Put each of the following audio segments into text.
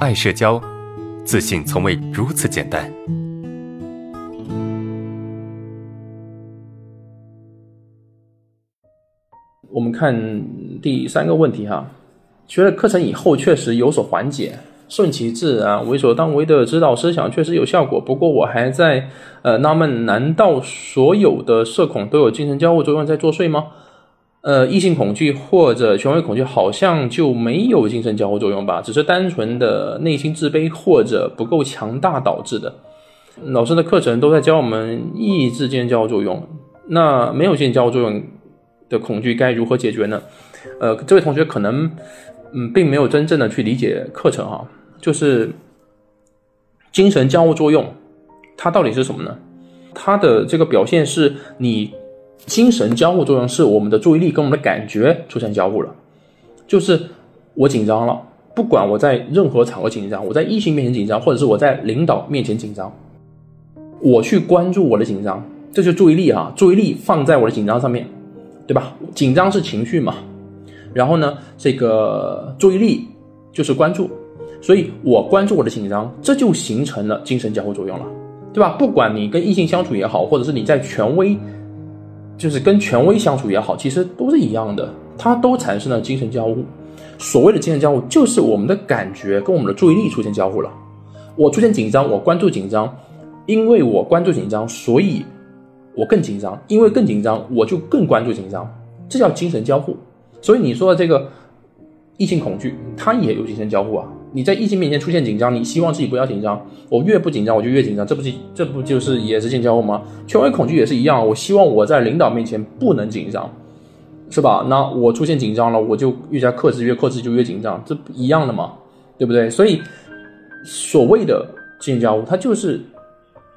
爱社交，自信从未如此简单。我们看第三个问题哈，学了课程以后确实有所缓解，顺其自然、为所当为的指导思想确实有效果。不过我还在呃纳闷，难道所有的社恐都有精神交互作用在作祟吗？呃，异性恐惧或者权威恐惧好像就没有精神交互作用吧？只是单纯的内心自卑或者不够强大导致的。老师的课程都在教我们抑制精神交互作用，那没有精神交互作用的恐惧该如何解决呢？呃，这位同学可能嗯并没有真正的去理解课程哈，就是精神交互作用它到底是什么呢？它的这个表现是你。精神交互作用是我们的注意力跟我们的感觉出现交互了，就是我紧张了，不管我在任何场合紧张，我在异性面前紧张，或者是我在领导面前紧张，我去关注我的紧张，这就注意力哈，注意力放在我的紧张上面，对吧？紧张是情绪嘛，然后呢，这个注意力就是关注，所以我关注我的紧张，这就形成了精神交互作用了，对吧？不管你跟异性相处也好，或者是你在权威。就是跟权威相处也好，其实都是一样的，它都产生了精神交互。所谓的精神交互，就是我们的感觉跟我们的注意力出现交互了。我出现紧张，我关注紧张，因为我关注紧张，所以我更紧张，因为更紧张，我就更关注紧张，这叫精神交互。所以你说的这个异性恐惧，它也有精神交互啊。你在异性面前出现紧张，你希望自己不要紧张。我越不紧张，我就越紧张，这不是这不就是也是性交互吗？权威恐惧也是一样，我希望我在领导面前不能紧张，是吧？那我出现紧张了，我就越加克制，越克制就越紧张，这不一样的嘛，对不对？所以所谓的性交互，它就是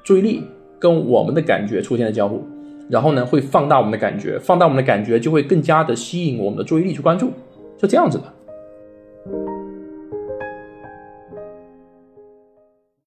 注意力跟我们的感觉出现的交互，然后呢会放大我们的感觉，放大我们的感觉就会更加的吸引我们的注意力去关注，就这样子的。